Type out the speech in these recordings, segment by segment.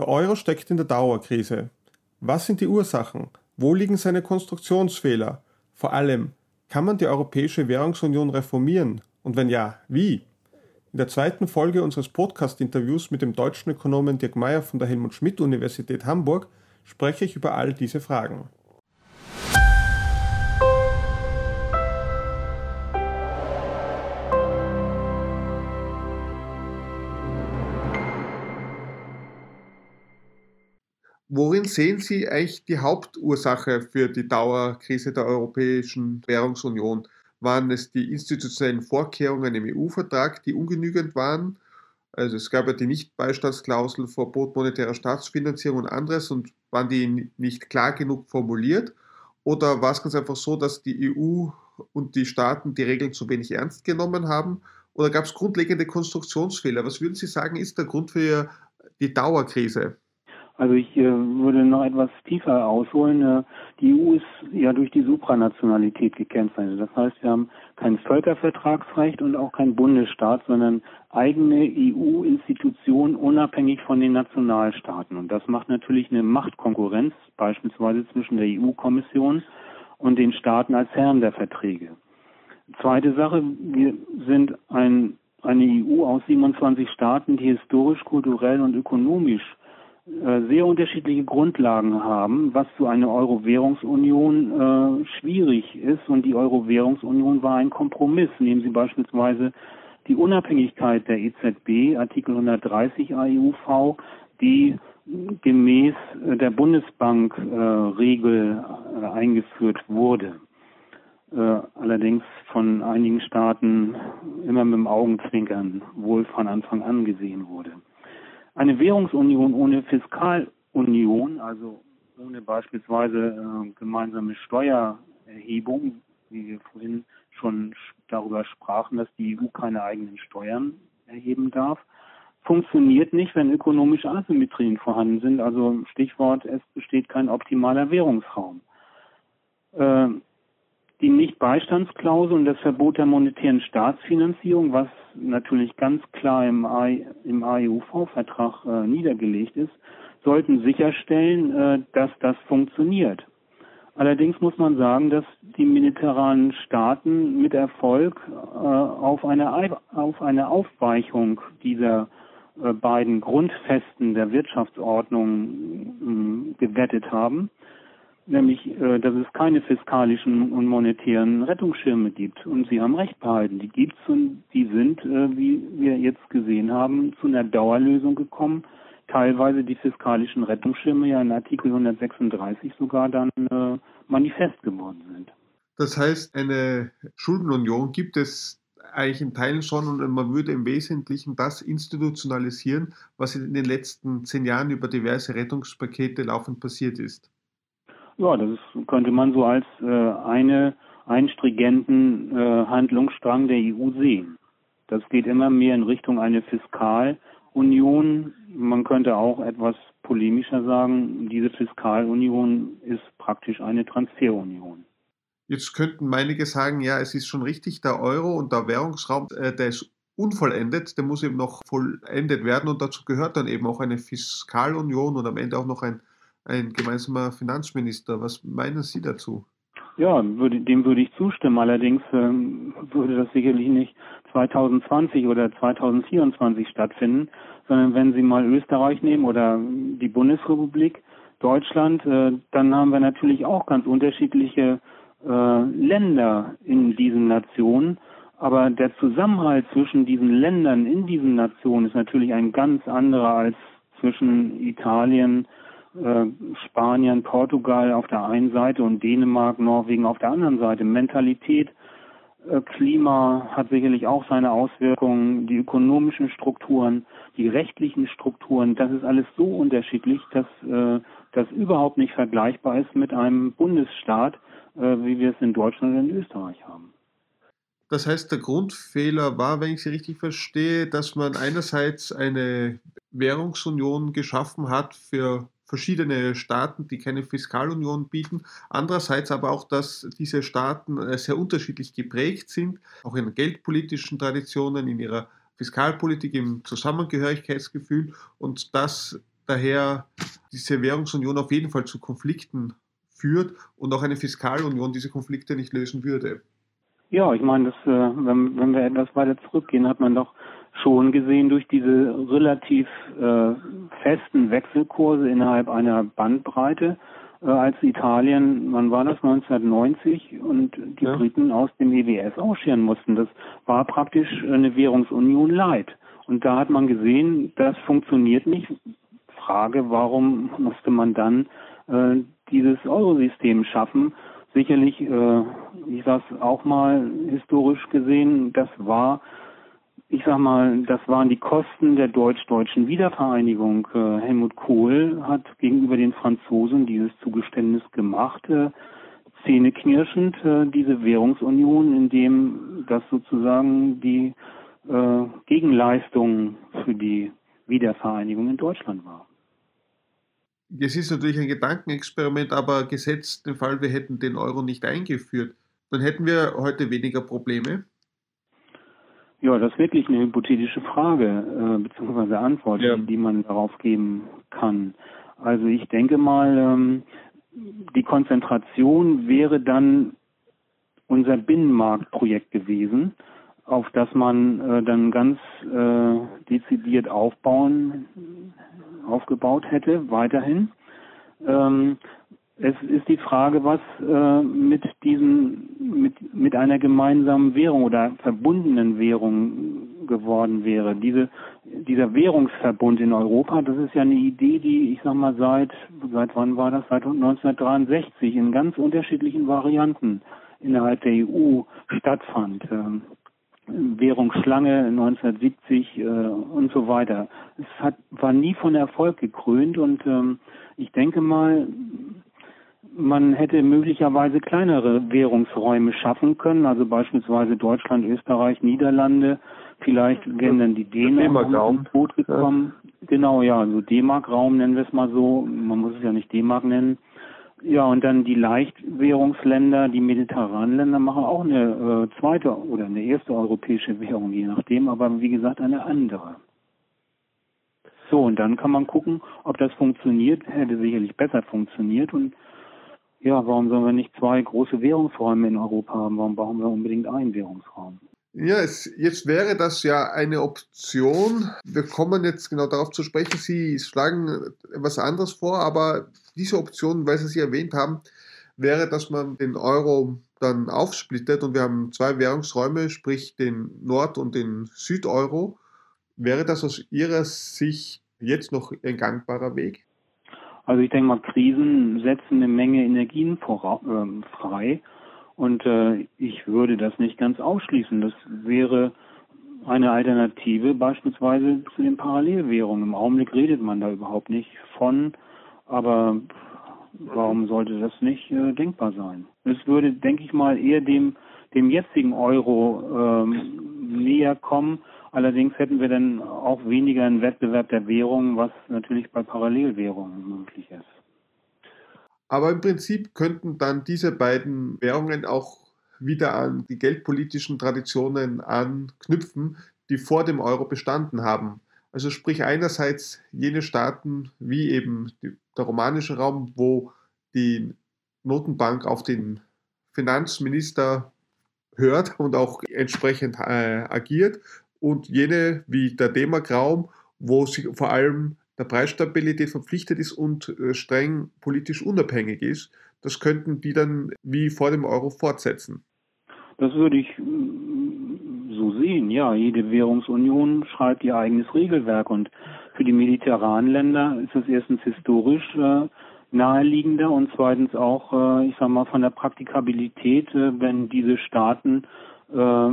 Der Euro steckt in der Dauerkrise. Was sind die Ursachen? Wo liegen seine Konstruktionsfehler? Vor allem, kann man die Europäische Währungsunion reformieren? Und wenn ja, wie? In der zweiten Folge unseres Podcast-Interviews mit dem deutschen Ökonomen Dirk Mayer von der Helmut Schmidt Universität Hamburg spreche ich über all diese Fragen. Worin sehen Sie eigentlich die Hauptursache für die Dauerkrise der Europäischen Währungsunion? Waren es die institutionellen Vorkehrungen im EU-Vertrag, die ungenügend waren? Also es gab ja die Nichtbeistandsklausel, Verbot monetärer Staatsfinanzierung und anderes und waren die nicht klar genug formuliert? Oder war es ganz einfach so, dass die EU und die Staaten die Regeln zu wenig ernst genommen haben? Oder gab es grundlegende Konstruktionsfehler? Was würden Sie sagen, ist der Grund für die Dauerkrise? Also ich äh, würde noch etwas tiefer ausholen. Äh, die EU ist ja durch die Supranationalität gekennzeichnet. Das heißt, wir haben kein Völkervertragsrecht und auch kein Bundesstaat, sondern eigene EU-Institutionen unabhängig von den Nationalstaaten. Und das macht natürlich eine Machtkonkurrenz, beispielsweise zwischen der EU-Kommission und den Staaten als Herren der Verträge. Zweite Sache, wir sind ein, eine EU aus 27 Staaten, die historisch, kulturell und ökonomisch sehr unterschiedliche Grundlagen haben, was zu einer Euro-Währungsunion äh, schwierig ist. Und die Euro-Währungsunion war ein Kompromiss. Nehmen Sie beispielsweise die Unabhängigkeit der EZB, Artikel 130 AEUV, die gemäß äh, der Bundesbank-Regel äh, eingeführt wurde. Äh, allerdings von einigen Staaten immer mit dem Augenzwinkern wohl von Anfang an gesehen wurde. Eine Währungsunion ohne Fiskalunion, also ohne beispielsweise äh, gemeinsame Steuererhebung, wie wir vorhin schon darüber sprachen, dass die EU keine eigenen Steuern erheben darf, funktioniert nicht, wenn ökonomische Asymmetrien vorhanden sind. Also Stichwort, es besteht kein optimaler Währungsraum. Äh, die Nichtbeistandsklausel und das Verbot der monetären Staatsfinanzierung, was natürlich ganz klar im, im AEUV-Vertrag äh, niedergelegt ist, sollten sicherstellen, äh, dass das funktioniert. Allerdings muss man sagen, dass die mediterranen Staaten mit Erfolg äh, auf, eine, auf eine Aufweichung dieser äh, beiden Grundfesten der Wirtschaftsordnung äh, gewettet haben nämlich, äh, dass es keine fiskalischen und monetären Rettungsschirme gibt. Und Sie haben recht behalten, die gibt es und die sind, äh, wie wir jetzt gesehen haben, zu einer Dauerlösung gekommen. Teilweise die fiskalischen Rettungsschirme ja in Artikel 136 sogar dann äh, manifest geworden sind. Das heißt, eine Schuldenunion gibt es eigentlich in Teilen schon und man würde im Wesentlichen das institutionalisieren, was in den letzten zehn Jahren über diverse Rettungspakete laufend passiert ist. Ja, das ist, könnte man so als äh, eine, einen stringenten äh, Handlungsstrang der EU sehen. Das geht immer mehr in Richtung eine Fiskalunion. Man könnte auch etwas polemischer sagen, diese Fiskalunion ist praktisch eine Transferunion. Jetzt könnten einige sagen, ja, es ist schon richtig, der Euro und der Währungsraum, äh, der ist unvollendet, der muss eben noch vollendet werden und dazu gehört dann eben auch eine Fiskalunion und am Ende auch noch ein ein gemeinsamer Finanzminister. Was meinen Sie dazu? Ja, würde, dem würde ich zustimmen. Allerdings ähm, würde das sicherlich nicht 2020 oder 2024 stattfinden, sondern wenn Sie mal Österreich nehmen oder die Bundesrepublik, Deutschland, äh, dann haben wir natürlich auch ganz unterschiedliche äh, Länder in diesen Nationen. Aber der Zusammenhalt zwischen diesen Ländern in diesen Nationen ist natürlich ein ganz anderer als zwischen Italien, äh, Spanien, Portugal auf der einen Seite und Dänemark, Norwegen auf der anderen Seite. Mentalität, äh, Klima hat sicherlich auch seine Auswirkungen, die ökonomischen Strukturen, die rechtlichen Strukturen, das ist alles so unterschiedlich, dass äh, das überhaupt nicht vergleichbar ist mit einem Bundesstaat, wie wir es in Deutschland und in Österreich haben. Das heißt, der Grundfehler war, wenn ich Sie richtig verstehe, dass man einerseits eine Währungsunion geschaffen hat für verschiedene Staaten, die keine Fiskalunion bieten. Andererseits aber auch, dass diese Staaten äh, sehr unterschiedlich geprägt sind, auch in geldpolitischen Traditionen, in ihrer Fiskalpolitik, im Zusammengehörigkeitsgefühl und dass daher diese Währungsunion auf jeden Fall zu Konflikten führt und auch eine Fiskalunion diese Konflikte nicht lösen würde. Ja, ich meine, das, äh, wenn, wenn wir etwas weiter zurückgehen, hat man doch schon gesehen durch diese relativ äh, festen Wechselkurse innerhalb einer Bandbreite, äh, als Italien, wann war das, 1990, und die ja. Briten aus dem EWS ausscheren mussten. Das war praktisch eine Währungsunion light. Und da hat man gesehen, das funktioniert nicht. Frage, warum musste man dann äh, dieses Eurosystem schaffen? Sicherlich, äh, ich sage auch mal historisch gesehen, das war ich sag mal, das waren die Kosten der deutsch-deutschen Wiedervereinigung. Äh, Helmut Kohl hat gegenüber den Franzosen dieses Zugeständnis gemacht, äh, zähneknirschend äh, diese Währungsunion, in dem das sozusagen die äh, Gegenleistung für die Wiedervereinigung in Deutschland war. Es ist natürlich ein Gedankenexperiment, aber gesetzt den Fall, wir hätten den Euro nicht eingeführt, dann hätten wir heute weniger Probleme. Ja, das ist wirklich eine hypothetische Frage äh, beziehungsweise Antwort, ja. die, die, man darauf geben kann. Also ich denke mal, ähm, die Konzentration wäre dann unser Binnenmarktprojekt gewesen, auf das man äh, dann ganz äh, dezidiert aufbauen, aufgebaut hätte, weiterhin. Ähm, es ist die Frage, was äh, mit diesen, mit, mit einer gemeinsamen Währung oder verbundenen Währung geworden wäre. Diese, dieser Währungsverbund in Europa, das ist ja eine Idee, die, ich sag mal, seit, seit wann war das? Seit 1963 in ganz unterschiedlichen Varianten innerhalb der EU stattfand. Ähm, Währungsschlange 1970 äh, und so weiter. Es hat, war nie von Erfolg gekrönt und ähm, ich denke mal, man hätte möglicherweise kleinere Währungsräume schaffen können, also beispielsweise Deutschland, Österreich, Niederlande. Vielleicht wären dann die Dänen ins Boot gekommen. Ja. Genau, ja, also D-Mark-Raum nennen wir es mal so. Man muss es ja nicht D-Mark nennen. Ja, und dann die Leichtwährungsländer, die mediterranen Länder machen auch eine äh, zweite oder eine erste europäische Währung, je nachdem, aber wie gesagt eine andere. So, und dann kann man gucken, ob das funktioniert. Hätte sicherlich besser funktioniert und ja, warum sollen wir nicht zwei große Währungsräume in Europa haben? Warum brauchen wir unbedingt einen Währungsraum? Ja, es, jetzt wäre das ja eine Option. Wir kommen jetzt genau darauf zu sprechen. Sie schlagen etwas anderes vor, aber diese Option, weil Sie sie erwähnt haben, wäre, dass man den Euro dann aufsplittet und wir haben zwei Währungsräume, sprich den Nord- und den Südeuro. Wäre das aus Ihrer Sicht jetzt noch ein gangbarer Weg? Also ich denke mal, Krisen setzen eine Menge Energien vor, äh, frei und äh, ich würde das nicht ganz ausschließen. Das wäre eine Alternative beispielsweise zu den Parallelwährungen. Im Augenblick redet man da überhaupt nicht von, aber warum sollte das nicht äh, denkbar sein? Es würde, denke ich mal, eher dem, dem jetzigen Euro ähm, näher kommen, Allerdings hätten wir dann auch weniger einen Wettbewerb der Währungen, was natürlich bei Parallelwährungen möglich ist. Aber im Prinzip könnten dann diese beiden Währungen auch wieder an die geldpolitischen Traditionen anknüpfen, die vor dem Euro bestanden haben. Also sprich einerseits jene Staaten wie eben der romanische Raum, wo die Notenbank auf den Finanzminister hört und auch entsprechend äh, agiert und jene wie der D-Mark-Raum, wo sich vor allem der Preisstabilität verpflichtet ist und äh, streng politisch unabhängig ist. Das könnten die dann wie vor dem Euro fortsetzen. Das würde ich mm, so sehen, ja. Jede Währungsunion schreibt ihr eigenes Regelwerk und für die mediterranen Länder ist es erstens historisch äh, naheliegender und zweitens auch, äh, ich sag mal, von der Praktikabilität, äh, wenn diese Staaten äh,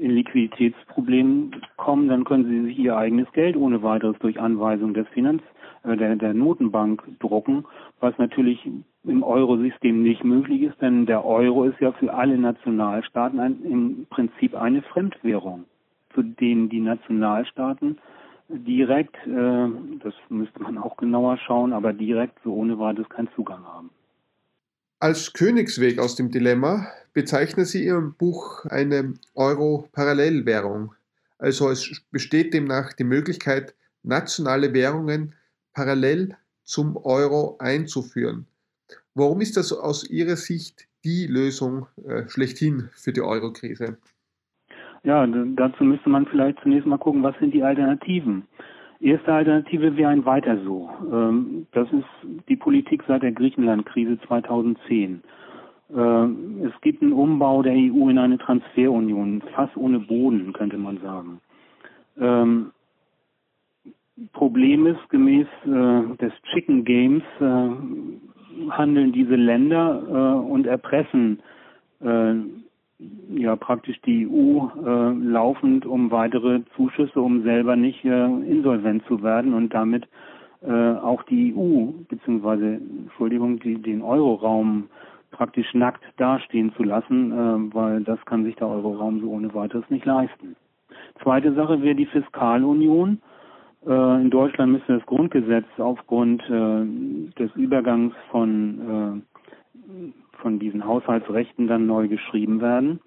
in Liquiditätsproblemen kommen, dann können sie sich ihr eigenes Geld ohne weiteres durch Anweisung des Finanz äh, der, der Notenbank drucken, was natürlich im Eurosystem nicht möglich ist, denn der Euro ist ja für alle Nationalstaaten ein, im Prinzip eine Fremdwährung, zu denen die Nationalstaaten direkt, äh, das müsste man auch genauer schauen, aber direkt so ohne weiteres keinen Zugang haben. Als Königsweg aus dem Dilemma bezeichnen Sie in Ihrem Buch eine Euro-Parallelwährung. Also es besteht demnach die Möglichkeit, nationale Währungen parallel zum Euro einzuführen. Warum ist das aus Ihrer Sicht die Lösung äh, schlechthin für die Euro-Krise? Ja, dazu müsste man vielleicht zunächst mal gucken, was sind die Alternativen. Erste Alternative wäre ein Weiter so. Ähm, das ist die Politik seit der Griechenland-Krise 2010. Ähm, es gibt einen Umbau der EU in eine Transferunion, fast ohne Boden, könnte man sagen. Ähm, Problem ist, gemäß äh, des Chicken Games äh, handeln diese Länder äh, und erpressen ja praktisch die EU äh, laufend um weitere Zuschüsse, um selber nicht äh, insolvent zu werden und damit äh, auch die EU beziehungsweise Entschuldigung die, den Euroraum praktisch nackt dastehen zu lassen, äh, weil das kann sich der Euroraum so ohne weiteres nicht leisten. Zweite Sache wäre die Fiskalunion. Äh, in Deutschland müsste das Grundgesetz aufgrund äh, des Übergangs von äh, von diesen Haushaltsrechten dann neu geschrieben werden.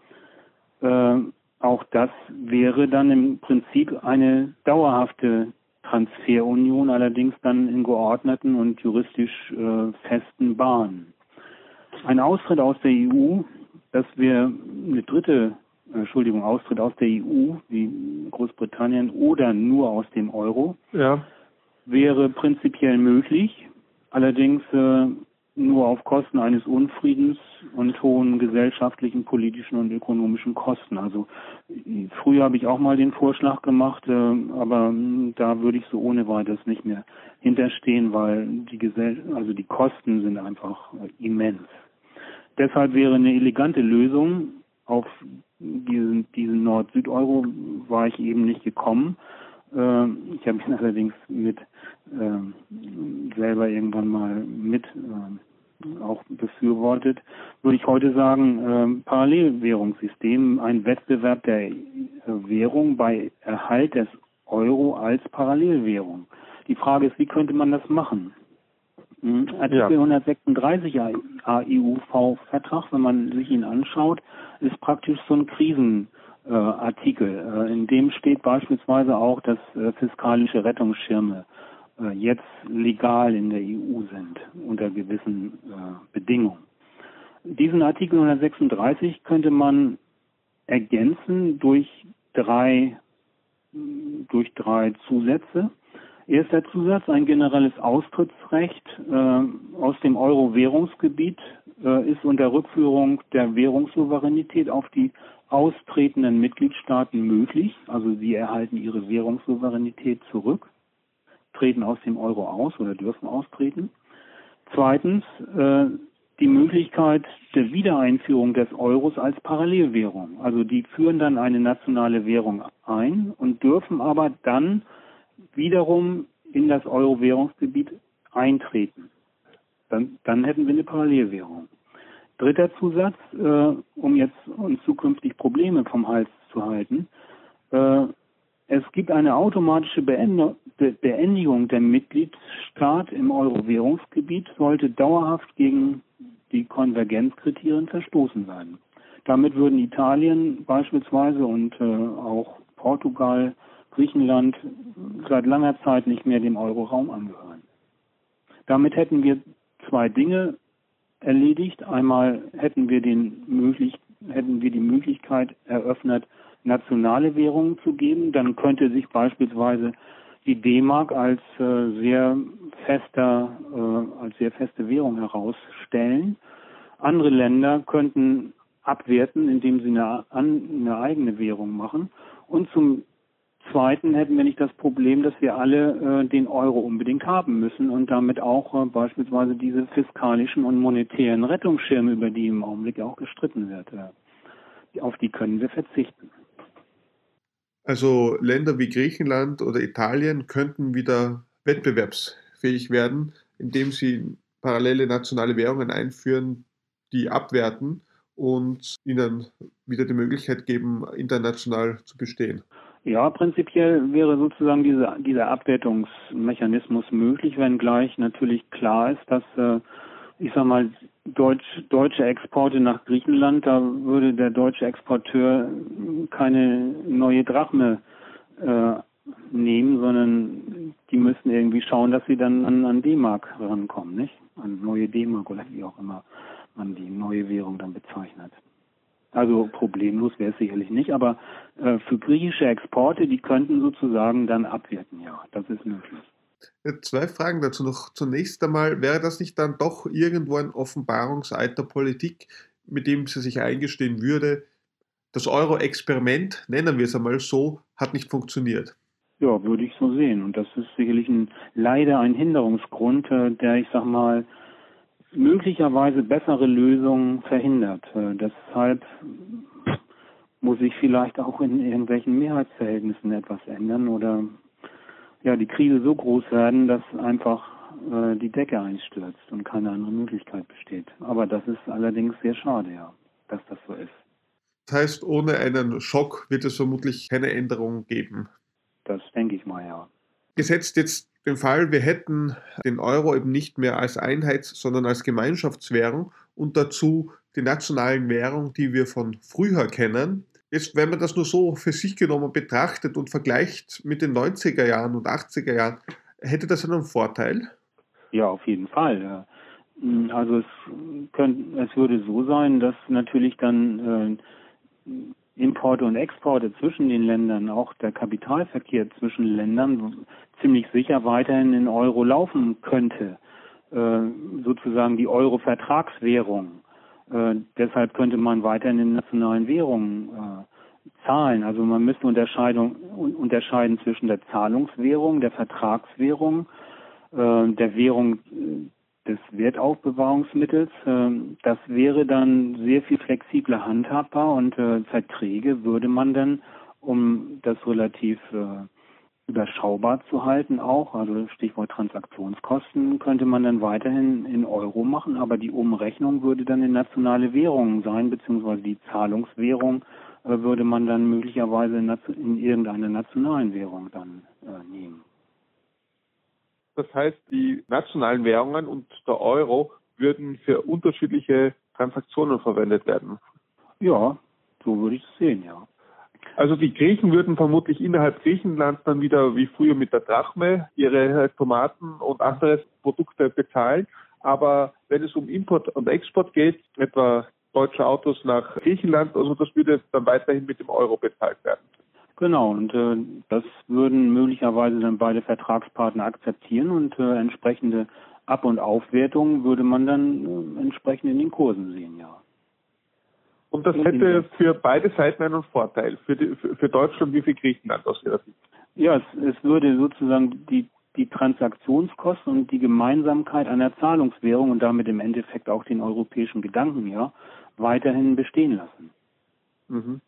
Äh, auch das wäre dann im Prinzip eine dauerhafte Transferunion, allerdings dann in geordneten und juristisch äh, festen Bahnen. Ein Austritt aus der EU, das wäre eine dritte, äh, Entschuldigung, Austritt aus der EU, wie Großbritannien, oder nur aus dem Euro, ja. wäre prinzipiell möglich. Allerdings äh, nur auf Kosten eines Unfriedens und hohen gesellschaftlichen, politischen und ökonomischen Kosten. Also früher habe ich auch mal den Vorschlag gemacht, äh, aber da würde ich so ohne weiteres nicht mehr hinterstehen, weil die Gesell also die Kosten sind einfach äh, immens. Deshalb wäre eine elegante Lösung auf diesen, diesen Nord-Süd-Euro war ich eben nicht gekommen. Äh, ich habe ihn allerdings mit äh, selber irgendwann mal mit äh, auch befürwortet, würde ich heute sagen, äh, Parallelwährungssystem, ein Wettbewerb der äh, Währung bei Erhalt des Euro als Parallelwährung. Die Frage ist, wie könnte man das machen? Hm, Artikel ja. 136 AEUV-Vertrag, wenn man sich ihn anschaut, ist praktisch so ein Krisen äh, Artikel. Äh, in dem steht beispielsweise auch, dass äh, fiskalische Rettungsschirme äh, jetzt legal in der EU sind unter gewissen Bedingungen. Diesen Artikel 136 könnte man ergänzen durch drei durch drei Zusätze. Erster Zusatz, ein generelles Austrittsrecht äh, aus dem Euro-Währungsgebiet äh, ist unter Rückführung der Währungssouveränität auf die austretenden Mitgliedstaaten möglich. Also sie erhalten ihre Währungssouveränität zurück, treten aus dem Euro aus oder dürfen austreten. Zweitens äh, die Möglichkeit der Wiedereinführung des Euros als Parallelwährung. Also die führen dann eine nationale Währung ein und dürfen aber dann wiederum in das Euro-Währungsgebiet eintreten. Dann, dann hätten wir eine Parallelwährung. Dritter Zusatz, äh, um jetzt uns zukünftig Probleme vom Hals zu halten. Äh, es gibt eine automatische Beendigung der Mitgliedsstaat im Euro-Währungsgebiet, sollte dauerhaft gegen die Konvergenzkriterien verstoßen werden. Damit würden Italien beispielsweise und äh, auch Portugal, Griechenland seit langer Zeit nicht mehr dem Euroraum angehören. Damit hätten wir zwei Dinge erledigt. Einmal hätten wir den möglich, hätten wir die Möglichkeit eröffnet, nationale Währungen zu geben. Dann könnte sich beispielsweise die D-Mark als äh, sehr fester, äh, als sehr feste Währung herausstellen. Andere Länder könnten abwerten, indem sie eine, eine eigene Währung machen. Und zum Zweiten hätten wir nicht das Problem, dass wir alle äh, den Euro unbedingt haben müssen und damit auch äh, beispielsweise diese fiskalischen und monetären Rettungsschirme, über die im Augenblick auch gestritten wird, äh, auf die können wir verzichten. Also Länder wie Griechenland oder Italien könnten wieder wettbewerbsfähig werden, indem sie parallele nationale Währungen einführen, die abwerten und ihnen wieder die Möglichkeit geben, international zu bestehen. Ja, prinzipiell wäre sozusagen diese, dieser Abwertungsmechanismus möglich, wenngleich natürlich klar ist, dass, äh, ich sag mal, Deutsch, deutsche Exporte nach Griechenland, da würde der deutsche Exporteur keine neue Drachme äh, nehmen, sondern die müssen irgendwie schauen, dass sie dann an, an D-Mark rankommen, nicht? An neue D-Mark oder wie auch immer man die neue Währung dann bezeichnet. Also problemlos wäre es sicherlich nicht, aber äh, für griechische Exporte, die könnten sozusagen dann abwerten, ja, das ist möglich. Zwei Fragen dazu noch. Zunächst einmal, wäre das nicht dann doch irgendwo ein Offenbarungseid der Politik, mit dem sie sich eingestehen würde, das Euro-Experiment, nennen wir es einmal so, hat nicht funktioniert? Ja, würde ich so sehen. Und das ist sicherlich ein, leider ein Hinderungsgrund, äh, der, ich sag mal, möglicherweise bessere Lösungen verhindert. Äh, deshalb muss sich vielleicht auch in irgendwelchen Mehrheitsverhältnissen etwas ändern oder ja die Krise so groß werden, dass einfach äh, die Decke einstürzt und keine andere Möglichkeit besteht. Aber das ist allerdings sehr schade, ja, dass das so ist. Das heißt, ohne einen Schock wird es vermutlich keine Änderung geben. Das denke ich mal, ja. Gesetzt jetzt den Fall, wir hätten den Euro eben nicht mehr als Einheits-, sondern als Gemeinschaftswährung und dazu die nationalen Währungen, die wir von früher kennen. Jetzt, wenn man das nur so für sich genommen betrachtet und vergleicht mit den 90er Jahren und 80er Jahren, hätte das einen Vorteil? Ja, auf jeden Fall. Also es, könnte, es würde so sein, dass natürlich dann äh, Importe und Exporte zwischen den Ländern, auch der Kapitalverkehr zwischen Ländern ziemlich sicher weiterhin in Euro laufen könnte. Äh, sozusagen die Euro-Vertragswährung. Äh, deshalb könnte man weiterhin in nationalen Währungen äh, zahlen. Also man müsste Unterscheidung, unterscheiden zwischen der Zahlungswährung, der Vertragswährung, äh, der Währung des Wertaufbewahrungsmittels. Ähm, das wäre dann sehr viel flexibler handhabbar und äh, Verträge würde man dann, um das relativ äh, überschaubar zu halten auch, also Stichwort Transaktionskosten, könnte man dann weiterhin in Euro machen, aber die Umrechnung würde dann in nationale Währungen sein, beziehungsweise die Zahlungswährung äh, würde man dann möglicherweise in, in irgendeiner nationalen Währung dann nehmen. Das heißt, die nationalen Währungen und der Euro würden für unterschiedliche Transaktionen verwendet werden. Ja, so würde ich es sehen, ja. Also die Griechen würden vermutlich innerhalb Griechenlands dann wieder wie früher mit der Drachme ihre Tomaten und andere Produkte bezahlen. Aber wenn es um Import und Export geht, etwa deutsche Autos nach Griechenland, also das würde dann weiterhin mit dem Euro bezahlt werden. Genau, und äh, das würden möglicherweise dann beide Vertragspartner akzeptieren und äh, entsprechende Ab- und Aufwertungen würde man dann äh, entsprechend in den Kursen sehen, ja. Und das hätte für beide Seiten einen Vorteil, für, die, für, Deutschland wie für Griechenland aus Ihrer Sicht? Ja, es, es würde sozusagen die, die Transaktionskosten und die Gemeinsamkeit einer Zahlungswährung und damit im Endeffekt auch den europäischen Gedanken ja weiterhin bestehen lassen. Mhm.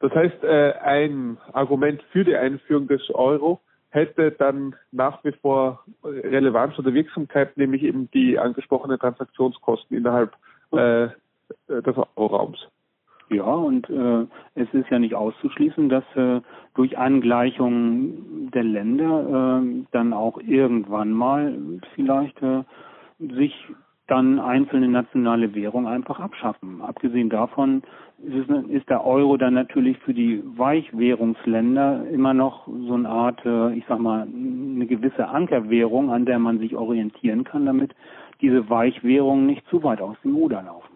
Das heißt, äh, ein Argument für die Einführung des Euro hätte dann nach wie vor Relevanz oder Wirksamkeit, nämlich eben die angesprochenen Transaktionskosten innerhalb äh, des Euro-Raums. Ja, und äh, es ist ja nicht auszuschließen, dass äh, durch Angleichung der Länder äh, dann auch irgendwann mal vielleicht äh, sich dann einzelne nationale Währungen einfach abschaffen. Abgesehen davon ist, ist, der Euro dann natürlich für die Weichwährungsländer immer noch so eine Art, äh, ich sag mal, eine gewisse Ankerwährung, an der man sich orientieren kann, damit diese Weichwährungen nicht zu weit aus dem Ruder laufen.